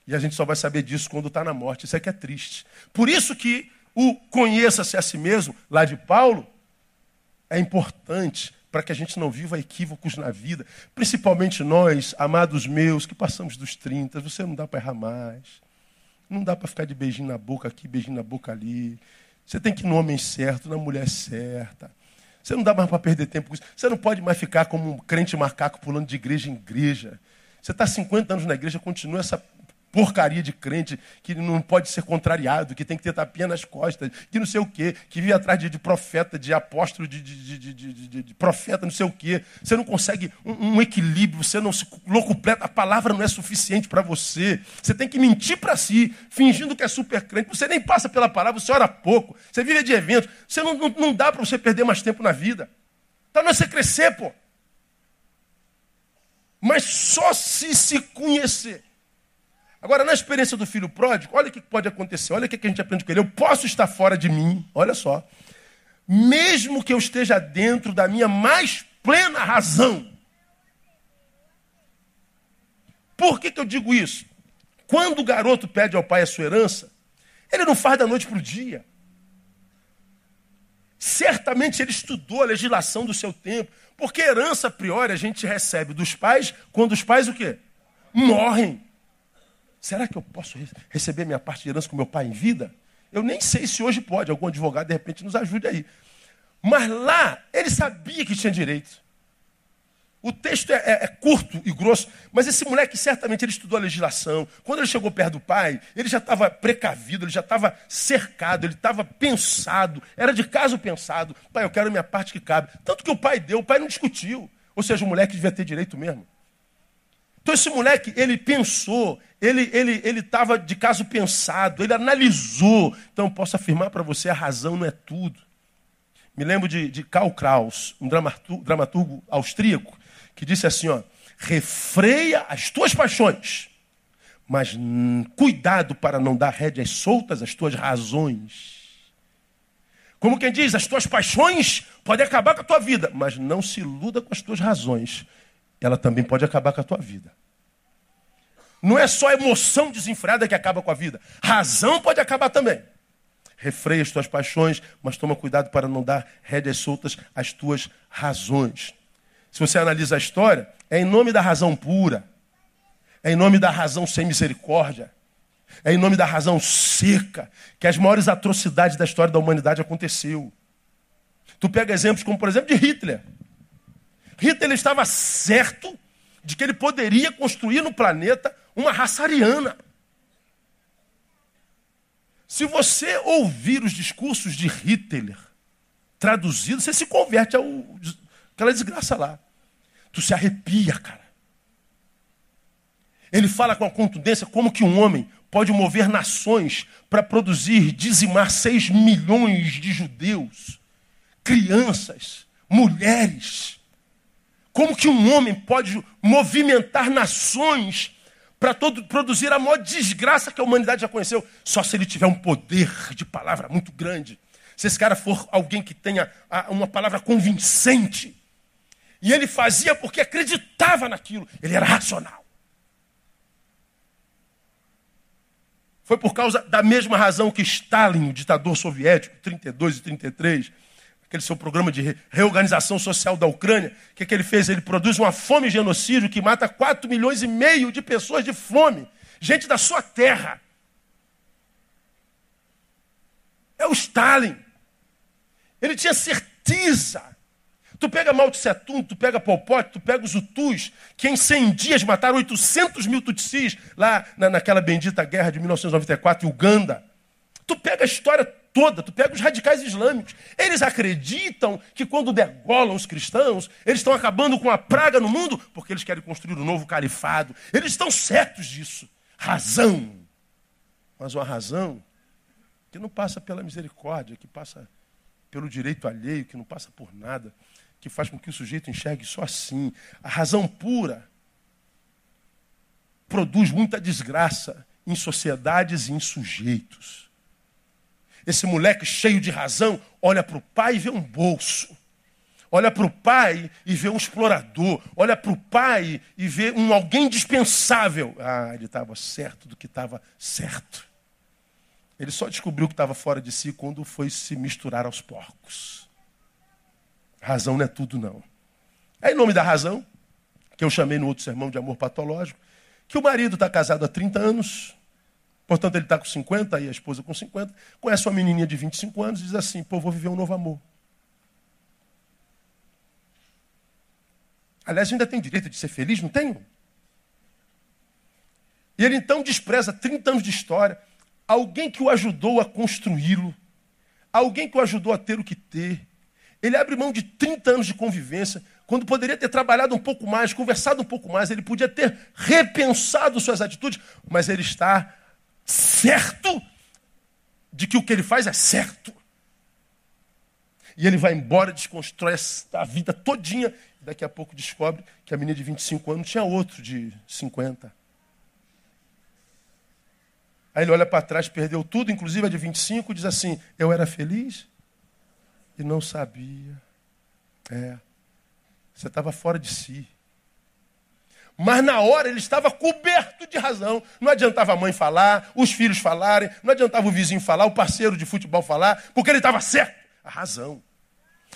E a gente só vai saber disso quando está na morte. Isso é que é triste. Por isso que o conheça-se a si mesmo, lá de Paulo, é importante para que a gente não viva equívocos na vida. Principalmente nós, amados meus, que passamos dos 30, você não dá para errar mais. Não dá para ficar de beijinho na boca aqui, beijinho na boca ali. Você tem que ir no homem certo, na mulher certa. Você não dá mais para perder tempo com isso. Você não pode mais ficar como um crente macaco pulando de igreja em igreja. Você está 50 anos na igreja, continua essa porcaria de crente que não pode ser contrariado, que tem que ter tapinha nas costas, que não sei o quê, que vive atrás de, de profeta, de apóstolo, de, de, de, profeta, não sei o quê. Você não consegue um, um equilíbrio, você não se locupleta, a palavra não é suficiente para você. Você tem que mentir para si, fingindo que é super crente. Você nem passa pela palavra, você ora pouco, você vive de eventos. Você não, não, não dá para você perder mais tempo na vida. Então não é você crescer, pô. Mas só se se conhecer Agora, na experiência do filho pródigo, olha o que pode acontecer, olha o que a gente aprende com ele. Eu posso estar fora de mim, olha só, mesmo que eu esteja dentro da minha mais plena razão. Por que, que eu digo isso? Quando o garoto pede ao pai a sua herança, ele não faz da noite para o dia. Certamente ele estudou a legislação do seu tempo, porque herança a priori a gente recebe dos pais quando os pais o quê? Morrem. Será que eu posso receber minha parte de herança com meu pai em vida? Eu nem sei se hoje pode, algum advogado de repente nos ajude aí. Mas lá, ele sabia que tinha direito. O texto é, é, é, curto e grosso, mas esse moleque certamente ele estudou a legislação. Quando ele chegou perto do pai, ele já estava precavido, ele já estava cercado, ele estava pensado, era de caso pensado. Pai, eu quero minha parte que cabe. Tanto que o pai deu, o pai não discutiu. Ou seja, o moleque devia ter direito mesmo. Então esse moleque, ele pensou, ele ele ele estava de caso pensado, ele analisou. Então posso afirmar para você, a razão não é tudo. Me lembro de, de Karl Kraus, um dramaturgo, dramaturgo austríaco, que disse assim, ó, refreia as tuas paixões, mas hum, cuidado para não dar rédeas soltas às tuas razões. Como quem diz, as tuas paixões podem acabar com a tua vida, mas não se iluda com as tuas razões ela também pode acabar com a tua vida. Não é só emoção desenfreada que acaba com a vida. Razão pode acabar também. Refreia as tuas paixões, mas toma cuidado para não dar rédeas soltas às tuas razões. Se você analisa a história, é em nome da razão pura, é em nome da razão sem misericórdia, é em nome da razão seca que as maiores atrocidades da história da humanidade aconteceu. Tu pega exemplos como, por exemplo, de Hitler. Hitler estava certo de que ele poderia construir no planeta uma raça ariana. Se você ouvir os discursos de Hitler traduzidos, você se converte ao aquela desgraça lá. Tu se arrepia, cara. Ele fala com a contundência como que um homem pode mover nações para produzir, dizimar 6 milhões de judeus, crianças, mulheres. Como que um homem pode movimentar nações para produzir a maior desgraça que a humanidade já conheceu? Só se ele tiver um poder de palavra muito grande. Se esse cara for alguém que tenha uma palavra convincente. E ele fazia porque acreditava naquilo. Ele era racional. Foi por causa da mesma razão que Stalin, o ditador soviético, 32 e 33, aquele seu programa de reorganização social da Ucrânia, o que, que ele fez? Ele produz uma fome genocídio que mata 4 milhões e meio de pessoas de fome. Gente da sua terra. É o Stalin. Ele tinha certeza. Tu pega Mao Tse Tung, tu pega Pol Pot, tu pega os Hutus, que em 100 dias mataram 800 mil Tutsis lá na, naquela bendita guerra de 1994 em Uganda. Tu pega a história toda. Tu pega os radicais islâmicos. Eles acreditam que quando degolam os cristãos, eles estão acabando com a praga no mundo porque eles querem construir um novo califado. Eles estão certos disso. Razão. Mas uma razão que não passa pela misericórdia, que passa pelo direito alheio, que não passa por nada, que faz com que o sujeito enxergue só assim. A razão pura produz muita desgraça em sociedades e em sujeitos. Esse moleque cheio de razão olha para o pai e vê um bolso. Olha para o pai e vê um explorador. Olha para o pai e vê um alguém dispensável. Ah, ele estava certo do que estava certo. Ele só descobriu que estava fora de si quando foi se misturar aos porcos. Razão não é tudo, não. É em nome da razão, que eu chamei no outro sermão de amor patológico, que o marido está casado há 30 anos, portanto ele está com 50 e a esposa com 50, conhece uma menininha de 25 anos e diz assim, pô, vou viver um novo amor. Aliás, ainda tem direito de ser feliz, não tenho? E ele então despreza 30 anos de história, alguém que o ajudou a construí-lo, alguém que o ajudou a ter o que ter. Ele abre mão de 30 anos de convivência, quando poderia ter trabalhado um pouco mais, conversado um pouco mais, ele podia ter repensado suas atitudes, mas ele está certo de que o que ele faz é certo. E ele vai embora, desconstrói a vida todinha, e daqui a pouco descobre que a menina de 25 anos tinha outro de 50. Aí ele olha para trás, perdeu tudo, inclusive a de 25, e diz assim: Eu era feliz e não sabia. É, você estava fora de si. Mas na hora ele estava coberto de razão. Não adiantava a mãe falar, os filhos falarem, não adiantava o vizinho falar, o parceiro de futebol falar, porque ele estava certo. A razão.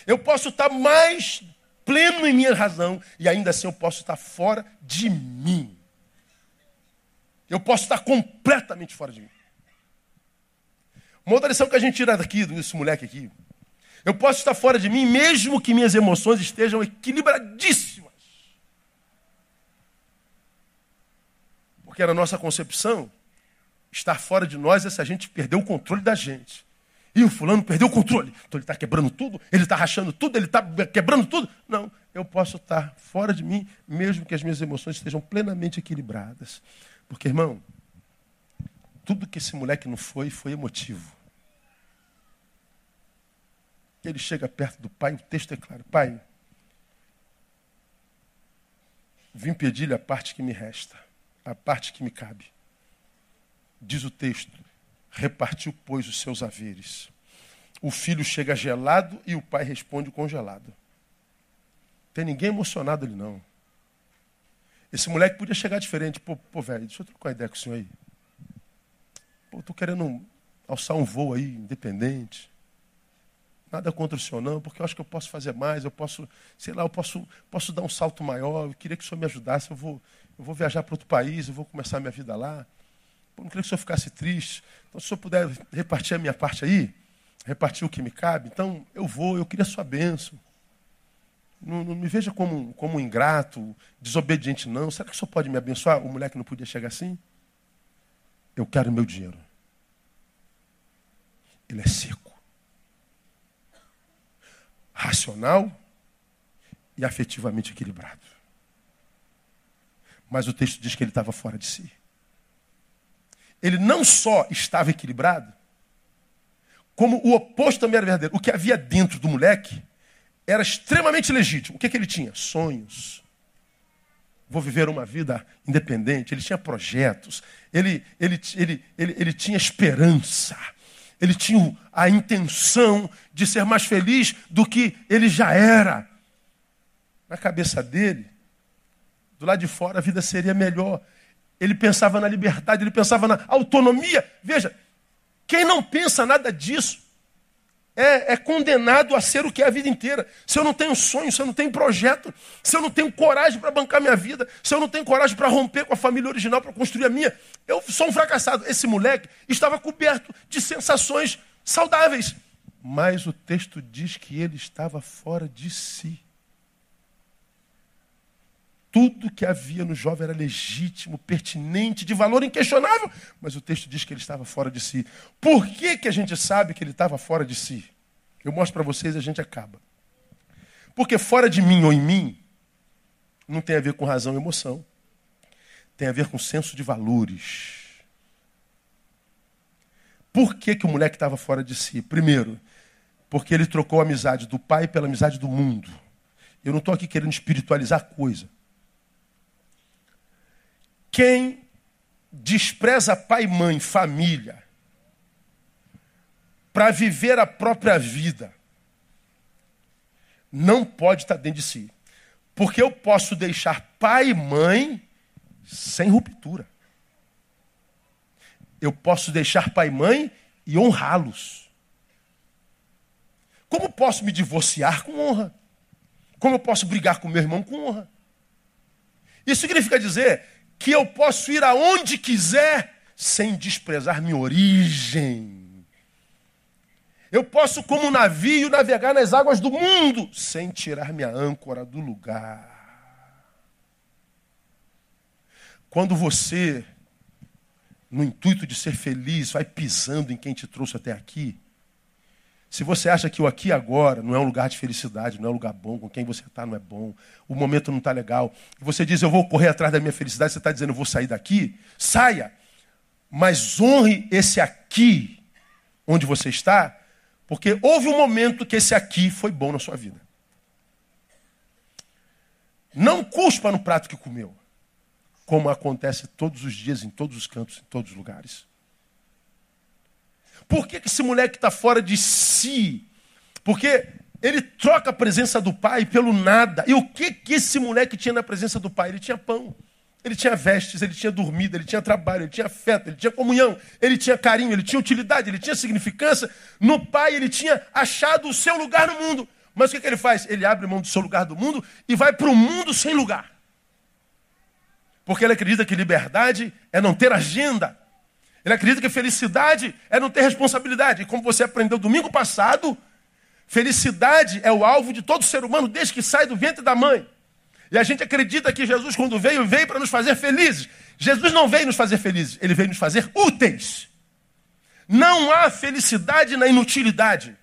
Eu posso estar mais pleno em minha razão e ainda assim eu posso estar fora de mim. Eu posso estar completamente fora de mim. Uma outra lição que a gente tira daqui, desse moleque aqui. Eu posso estar fora de mim, mesmo que minhas emoções estejam equilibradíssimas. Porque na nossa concepção, estar fora de nós é se a gente perder o controle da gente. E o fulano perdeu o controle. Então ele está quebrando tudo, ele está rachando tudo, ele está quebrando tudo. Não, eu posso estar fora de mim, mesmo que as minhas emoções estejam plenamente equilibradas. Porque, irmão, tudo que esse moleque não foi, foi emotivo. Ele chega perto do pai, o texto é claro: Pai, vim pedir-lhe a parte que me resta, a parte que me cabe. Diz o texto: repartiu, pois, os seus haveres. O filho chega gelado e o pai responde congelado. Tem ninguém emocionado ali, não. Esse moleque podia chegar diferente. Pô, pô velho, deixa eu trocar uma ideia com o senhor aí. Pô, tô querendo alçar um voo aí, independente. Nada contra o senhor, não, porque eu acho que eu posso fazer mais, eu posso, sei lá, eu posso, posso dar um salto maior. Eu queria que o senhor me ajudasse. Eu vou, eu vou viajar para outro país, eu vou começar minha vida lá. Pô, não queria que o senhor ficasse triste. Então, se o senhor puder repartir a minha parte aí, repartir o que me cabe, então eu vou, eu queria a sua bênção. Não, não, me veja como, como um ingrato, desobediente, não. Será que o senhor pode me abençoar? O moleque não podia chegar assim? Eu quero meu dinheiro. Ele é seco. Racional e afetivamente equilibrado. Mas o texto diz que ele estava fora de si. Ele não só estava equilibrado, como o oposto também era verdadeiro. O que havia dentro do moleque era extremamente legítimo. O que, que ele tinha? Sonhos. Vou viver uma vida independente. Ele tinha projetos. Ele, ele, ele, ele, ele tinha esperança. Ele tinha a intenção de ser mais feliz do que ele já era. Na cabeça dele, do lado de fora, a vida seria melhor. Ele pensava na liberdade, ele pensava na autonomia. Veja, quem não pensa nada disso é, é, condenado a ser o que é a vida inteira. Se eu não tenho sonho, se eu não tenho projeto, se eu não tenho coragem para bancar minha vida, se eu não tenho coragem para romper com a família original, para construir a minha, eu sou um fracassado. Esse moleque estava coberto de sensações saudáveis. Mas o texto diz que ele estava fora de si. Tudo que havia no jovem era legítimo, pertinente, de valor inquestionável, mas o texto diz que ele estava fora de si. Por que, que a gente sabe que ele estava fora de si? Eu mostro para vocês e a gente acaba. Porque fora de mim ou em mim, não tem a ver com razão e emoção. Tem a ver com senso de valores. Por que, que o moleque estava fora de si? Primeiro, porque ele trocou a amizade do pai pela amizade do mundo. Eu não estou aqui querendo espiritualizar coisa. Quem despreza pai, mãe, família, para viver a própria vida, não pode estar dentro de si. Porque eu posso deixar pai e mãe sem ruptura. Eu posso deixar pai e mãe e honrá-los. Como posso me divorciar com honra? Como eu posso brigar com meu irmão com honra? Isso significa dizer que eu posso ir aonde quiser sem desprezar minha origem. Eu posso, como um navio, navegar nas águas do mundo sem tirar minha âncora do lugar. Quando você, no intuito de ser feliz, vai pisando em quem te trouxe até aqui, se você acha que o aqui agora não é um lugar de felicidade, não é um lugar bom, com quem você está não é bom, o momento não está legal, e você diz, eu vou correr atrás da minha felicidade, você está dizendo, eu vou sair daqui, saia, mas honre esse aqui onde você está, porque houve um momento que esse aqui foi bom na sua vida. Não cuspa no prato que comeu, como acontece todos os dias, em todos os cantos, em todos os lugares. Por que esse moleque está fora de si? Porque ele troca a presença do pai pelo nada. E o que, que esse moleque tinha na presença do pai? Ele tinha pão. Ele tinha vestes, ele tinha dormida, ele tinha trabalho, ele tinha afeto, ele tinha comunhão, ele tinha carinho, ele tinha utilidade, ele tinha significância. No pai, ele tinha achado o seu lugar no mundo. Mas o que, que ele faz? Ele abre mão do seu lugar do mundo e vai para o mundo sem lugar. Porque ele acredita que liberdade é não ter agenda. Ele acredita que felicidade é não ter responsabilidade. E como você aprendeu domingo passado, felicidade é o alvo de todo ser humano desde que sai do ventre da mãe. E a gente acredita que Jesus, quando veio, veio para nos fazer felizes. Jesus não veio nos fazer felizes, ele veio nos fazer úteis. Não há felicidade na inutilidade.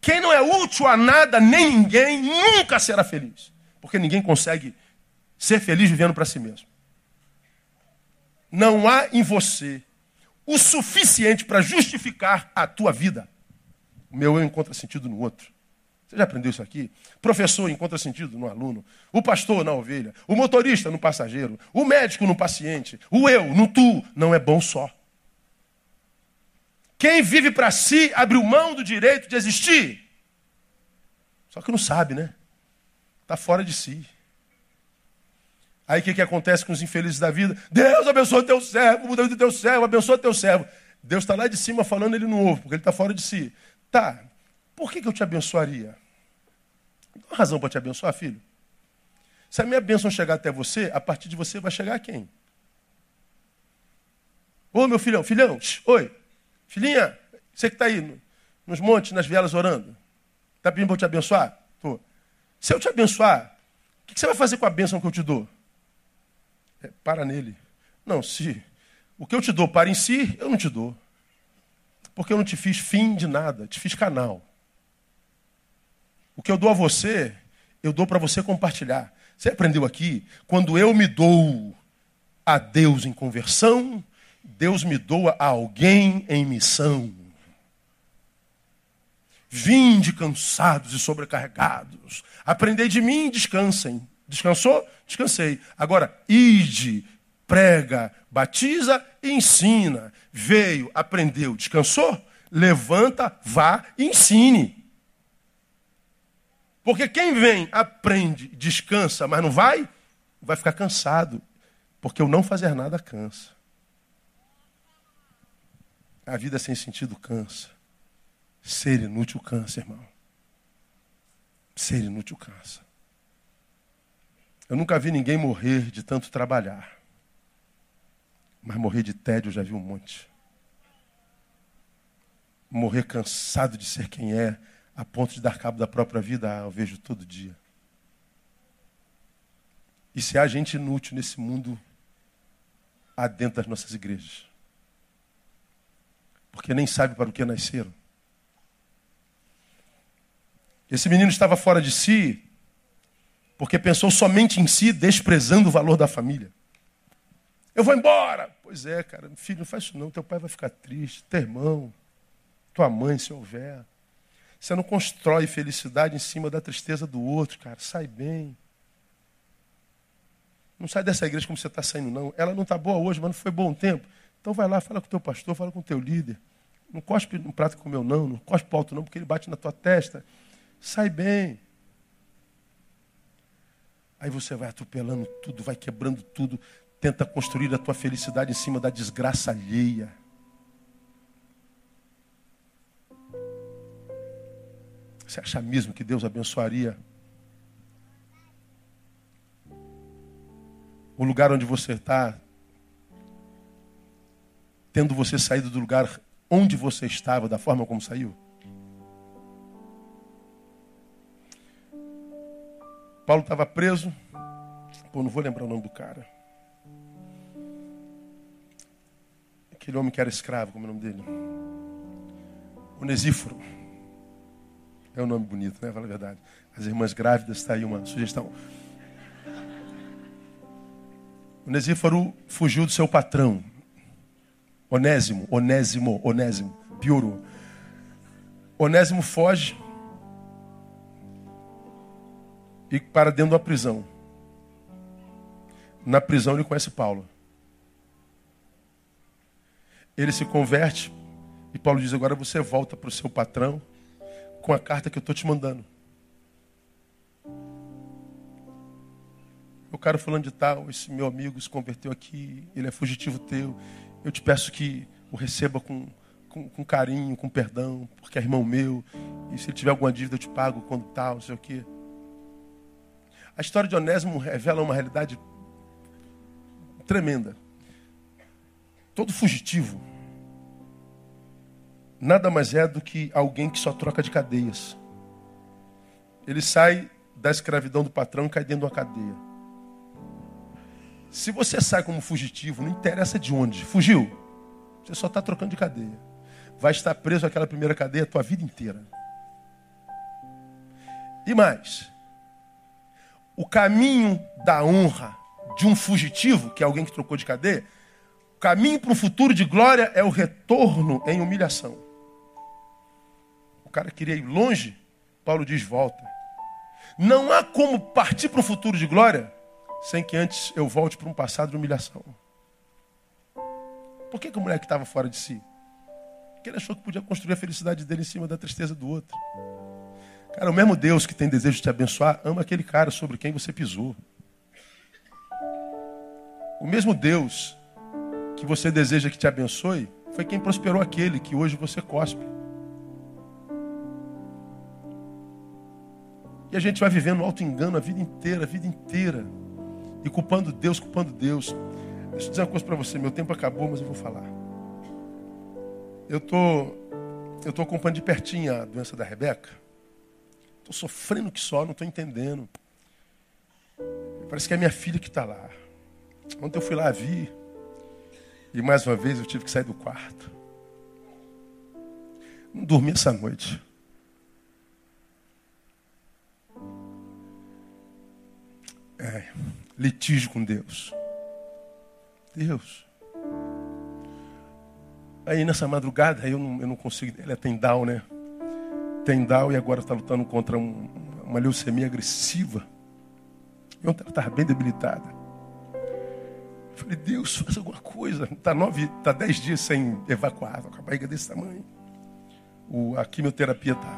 Quem não é útil a nada, nem ninguém, nunca será feliz. Porque ninguém consegue ser feliz vivendo para si mesmo. Não há em você o suficiente para justificar a tua vida. O meu eu encontra sentido no outro. Você já aprendeu isso aqui? Professor encontra sentido no aluno, o pastor na ovelha, o motorista no passageiro, o médico no paciente, o eu no tu. Não é bom só. Quem vive para si abriu mão do direito de existir. Só que não sabe, né? Está fora de si. Aí o que, que acontece com os infelizes da vida? Deus abençoa teu servo, Deus de teu servo, abençoa teu servo. Deus está lá de cima falando ele não ouve, porque ele está fora de si. Tá, por que, que eu te abençoaria? Tem uma razão para te abençoar, filho. Se a minha bênção chegar até você, a partir de você vai chegar a quem? Ô meu filhão, filhão, oi, filhinha, você que está aí no, nos montes, nas vielas orando, está pedindo para eu te abençoar? Tô. Se eu te abençoar, o que, que você vai fazer com a bênção que eu te dou? É, para nele. Não, se o que eu te dou para em si, eu não te dou. Porque eu não te fiz fim de nada, te fiz canal. O que eu dou a você, eu dou para você compartilhar. Você aprendeu aqui? Quando eu me dou a Deus em conversão, Deus me doa a alguém em missão. Vinde cansados e sobrecarregados. Aprendei de mim e descansem. Descansou? Descansei. Agora, ide, prega, batiza e ensina. Veio, aprendeu, descansou? Levanta, vá e ensine. Porque quem vem, aprende, descansa, mas não vai, vai ficar cansado. Porque o não fazer nada cansa. A vida sem sentido cansa. Ser inútil cansa, irmão. Ser inútil cansa. Eu nunca vi ninguém morrer de tanto trabalhar. Mas morrer de tédio eu já vi um monte. Morrer cansado de ser quem é, a ponto de dar cabo da própria vida, ah, eu vejo todo dia. E se há gente inútil nesse mundo, há dentro das nossas igrejas. Porque nem sabe para o que nasceram. Esse menino estava fora de si, porque pensou somente em si, desprezando o valor da família. Eu vou embora. Pois é, cara, filho, não faz isso não. Teu pai vai ficar triste, teu irmão, tua mãe, se houver. Você não constrói felicidade em cima da tristeza do outro, cara. Sai bem. Não sai dessa igreja como você está saindo, não. Ela não está boa hoje, mas não foi bom tempo. Então vai lá, fala com o teu pastor, fala com o teu líder. Não cospe no prato que comeu, não. Não cospe para alto, não, porque ele bate na tua testa. Sai bem. Aí você vai atropelando tudo, vai quebrando tudo, tenta construir a tua felicidade em cima da desgraça alheia. Você acha mesmo que Deus abençoaria o lugar onde você está, tendo você saído do lugar onde você estava, da forma como saiu? Paulo estava preso. Pô, não vou lembrar o nome do cara. Aquele homem que era escravo, como é o nome dele? Onesíforo. É um nome bonito, né? Fala a verdade. As irmãs grávidas, está aí uma sugestão. Onesíforo fugiu do seu patrão. Onésimo, Onésimo, Onésimo, piorou. Onésimo foge e para dentro da prisão. Na prisão ele conhece Paulo. Ele se converte e Paulo diz: Agora você volta para o seu patrão com a carta que eu estou te mandando. O cara falando de tal, esse meu amigo se converteu aqui, ele é fugitivo teu. Eu te peço que o receba com, com, com carinho, com perdão, porque é irmão meu. E se ele tiver alguma dívida, eu te pago quando tal, não sei o quê. A história de Onésimo revela uma realidade tremenda. Todo fugitivo nada mais é do que alguém que só troca de cadeias. Ele sai da escravidão do patrão e cai dentro de uma cadeia. Se você sai como fugitivo, não interessa de onde, fugiu, você só está trocando de cadeia. Vai estar preso àquela primeira cadeia a tua vida inteira. E mais, o caminho da honra de um fugitivo, que é alguém que trocou de cadeia, o caminho para um futuro de glória é o retorno em humilhação. O cara queria ir longe, Paulo diz: volta. Não há como partir para um futuro de glória sem que antes eu volte para um passado de humilhação. Por que, que o moleque estava fora de si? Porque ele achou que podia construir a felicidade dele em cima da tristeza do outro. Cara, o mesmo Deus que tem desejo de te abençoar, ama aquele cara sobre quem você pisou. O mesmo Deus que você deseja que te abençoe, foi quem prosperou aquele que hoje você cospe. E a gente vai vivendo auto-engano a vida inteira, a vida inteira. E culpando Deus, culpando Deus. Deixa eu dizer uma coisa para você, meu tempo acabou, mas eu vou falar. Eu tô, eu tô acompanhando de pertinho a doença da Rebeca. Estou sofrendo que só, não estou entendendo. Parece que é minha filha que está lá. Ontem eu fui lá vi. E mais uma vez eu tive que sair do quarto. Não dormi essa noite. É, litígio com Deus. Deus. Aí nessa madrugada eu não, eu não consigo. Ela tem down, né? Tem e agora está lutando contra um, uma leucemia agressiva. E ontem ela estava bem debilitada. Eu falei, Deus, faz alguma coisa. Está nove, está dez dias sem evacuar, com a barriga desse tamanho. O, a quimioterapia está.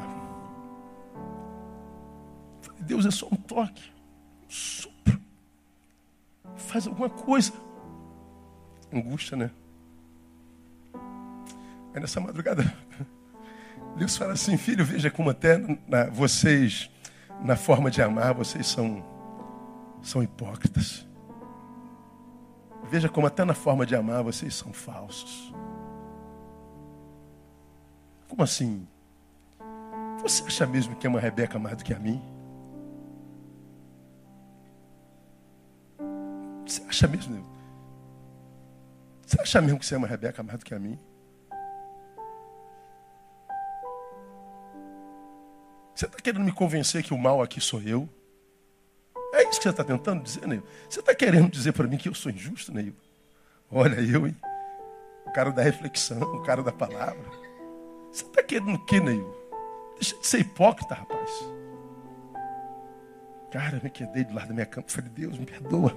Falei, Deus, é só um toque. Um sopro. Faz alguma coisa. Angústia, né? Aí nessa madrugada Deus fala assim, filho, veja como até na, vocês, na forma de amar, vocês são, são hipócritas. Veja como até na forma de amar vocês são falsos. Como assim? Você acha mesmo que ama a Rebeca mais do que a mim? acha mesmo? Você acha mesmo que você ama a Rebeca mais do que a mim? Você está querendo me convencer que o mal aqui sou eu? É isso que você está tentando dizer, Neil? Você está querendo dizer para mim que eu sou injusto, Neil? Olha eu, hein? O cara da reflexão, o cara da palavra. Você está querendo o quê, Neil? Deixa de ser hipócrita, rapaz. Cara, eu me quedei do lado da minha cama. Falei, Deus, me perdoa.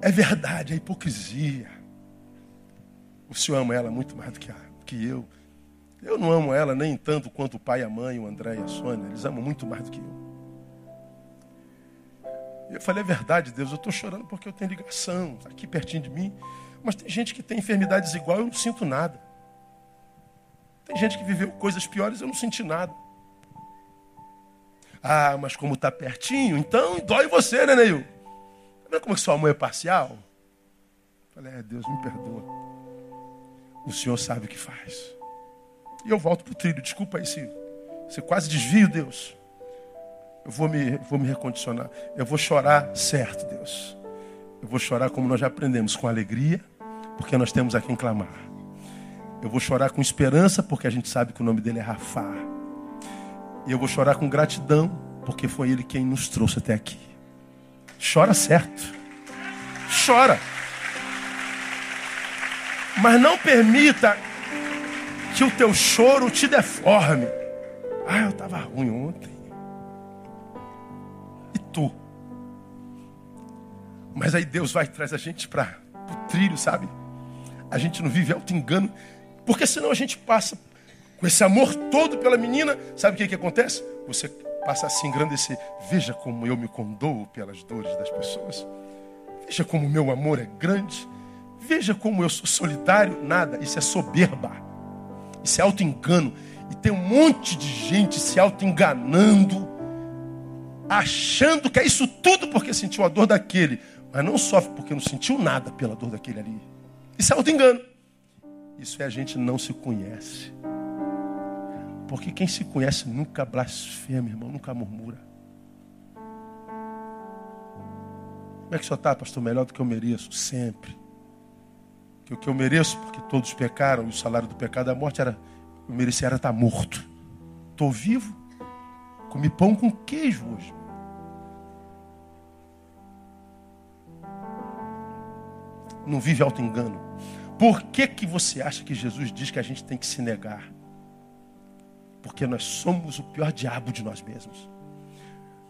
É verdade, é hipocrisia. O Senhor ama ela muito mais do que, a, que eu. Eu não amo ela nem tanto quanto o pai, a mãe, o André e a Sônia. Eles amam muito mais do que eu. Eu falei, é verdade, Deus, eu estou chorando porque eu tenho ligação tá aqui pertinho de mim. Mas tem gente que tem enfermidades igual, eu não sinto nada. Tem gente que viveu coisas piores, eu não senti nada. Ah, mas como está pertinho, então dói você, né, Neil? Tá vendo como que sua mãe é parcial? Eu falei, é, Deus, me perdoa. O Senhor sabe o que faz. E eu volto para o trilho. Desculpa aí se, se quase desvio, Deus. Eu vou me, vou me recondicionar. Eu vou chorar certo, Deus. Eu vou chorar como nós já aprendemos, com alegria, porque nós temos a quem clamar. Eu vou chorar com esperança, porque a gente sabe que o nome dele é Rafá. E eu vou chorar com gratidão, porque foi ele quem nos trouxe até aqui. Chora certo. Chora. Mas não permita que o teu choro te deforme. Ah, eu estava ruim ontem. E tu? Mas aí Deus vai traz a gente para o trilho, sabe? A gente não vive auto-engano, porque senão a gente passa com esse amor todo pela menina. Sabe o que, que acontece? Você passa a se engrandecer. Veja como eu me condoo pelas dores das pessoas. Veja como o meu amor é grande. Veja como eu sou solidário. Nada, isso é soberba. Isso é auto-engano. E tem um monte de gente se auto-enganando, achando que é isso tudo porque sentiu a dor daquele, mas não sofre porque não sentiu nada pela dor daquele ali. Isso é auto-engano. Isso é a gente não se conhece. Porque quem se conhece nunca blasfema, irmão, nunca murmura. Como é que o senhor está, pastor? Melhor do que eu mereço, sempre que o que eu mereço, porque todos pecaram, e o salário do pecado é a morte, era, eu merecia era estar morto. Estou vivo, comi pão com queijo hoje. Não vive auto-engano. Por que, que você acha que Jesus diz que a gente tem que se negar? Porque nós somos o pior diabo de nós mesmos.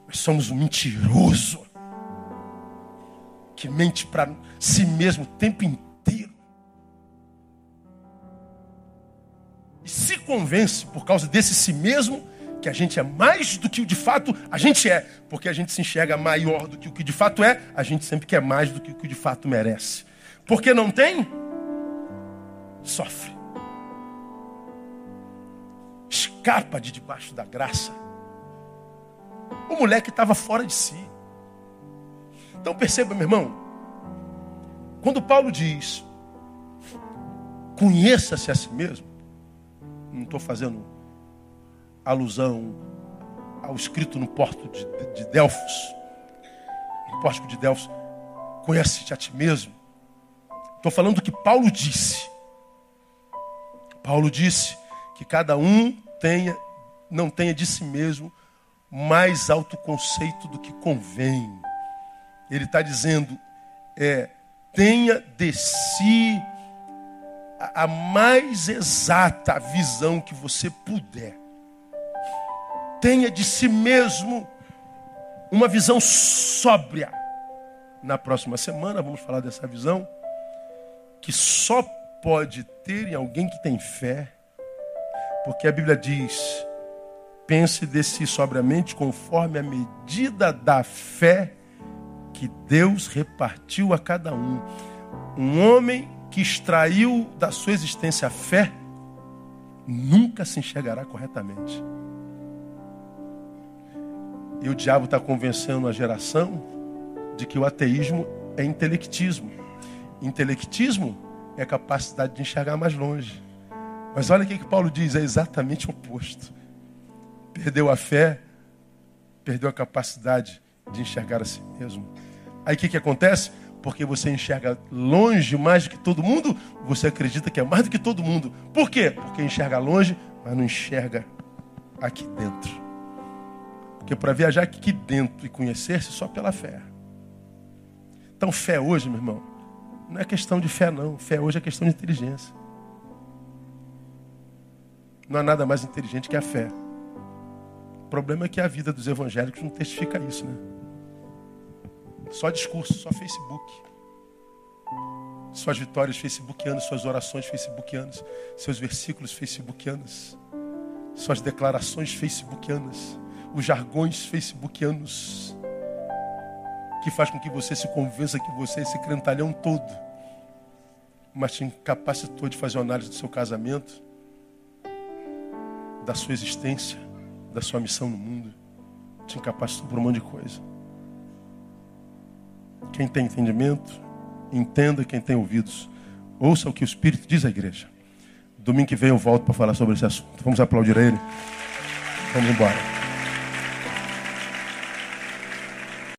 Nós somos um mentiroso que mente para si mesmo o tempo inteiro convence por causa desse si mesmo que a gente é mais do que o de fato a gente é, porque a gente se enxerga maior do que o que de fato é, a gente sempre quer mais do que o que de fato merece. Porque não tem, sofre. Escapa de debaixo da graça. O moleque estava fora de si. Então perceba, meu irmão, quando Paulo diz: conheça-se a si mesmo, não estou fazendo alusão ao escrito no porto de, de, de Delfos, no pórtico de Delfos, conhece-te a ti mesmo. Estou falando do que Paulo disse. Paulo disse que cada um tenha, não tenha de si mesmo mais alto conceito do que convém. Ele está dizendo, é, tenha de si a mais exata visão que você puder. Tenha de si mesmo uma visão sóbria. Na próxima semana vamos falar dessa visão que só pode ter em alguém que tem fé, porque a Bíblia diz: pense de si sobriamente conforme a medida da fé que Deus repartiu a cada um. Um homem que extraiu da sua existência a fé, nunca se enxergará corretamente. E o diabo está convencendo a geração de que o ateísmo é intelectismo. Intelectismo é a capacidade de enxergar mais longe. Mas olha o que Paulo diz, é exatamente o oposto. Perdeu a fé, perdeu a capacidade de enxergar a si mesmo. Aí o que, que acontece? Porque você enxerga longe mais do que todo mundo, você acredita que é mais do que todo mundo. Por quê? Porque enxerga longe, mas não enxerga aqui dentro. Porque para viajar aqui dentro e conhecer-se só pela fé. Então, fé hoje, meu irmão, não é questão de fé, não. Fé hoje é questão de inteligência. Não há nada mais inteligente que a fé. O problema é que a vida dos evangélicos não testifica isso, né? Só discurso, só Facebook. Suas vitórias facebookianas, suas orações facebookianas, seus versículos facebookianos, suas declarações facebookianas, os jargões facebookianos, que faz com que você se convença que você é esse crentalhão todo, mas te incapacitou de fazer uma análise do seu casamento, da sua existência, da sua missão no mundo, te incapacitou por um monte de coisa. Quem tem entendimento, entenda quem tem ouvidos. Ouça o que o Espírito diz à igreja. Domingo que vem eu volto para falar sobre esse assunto. Vamos aplaudir a ele? Vamos embora.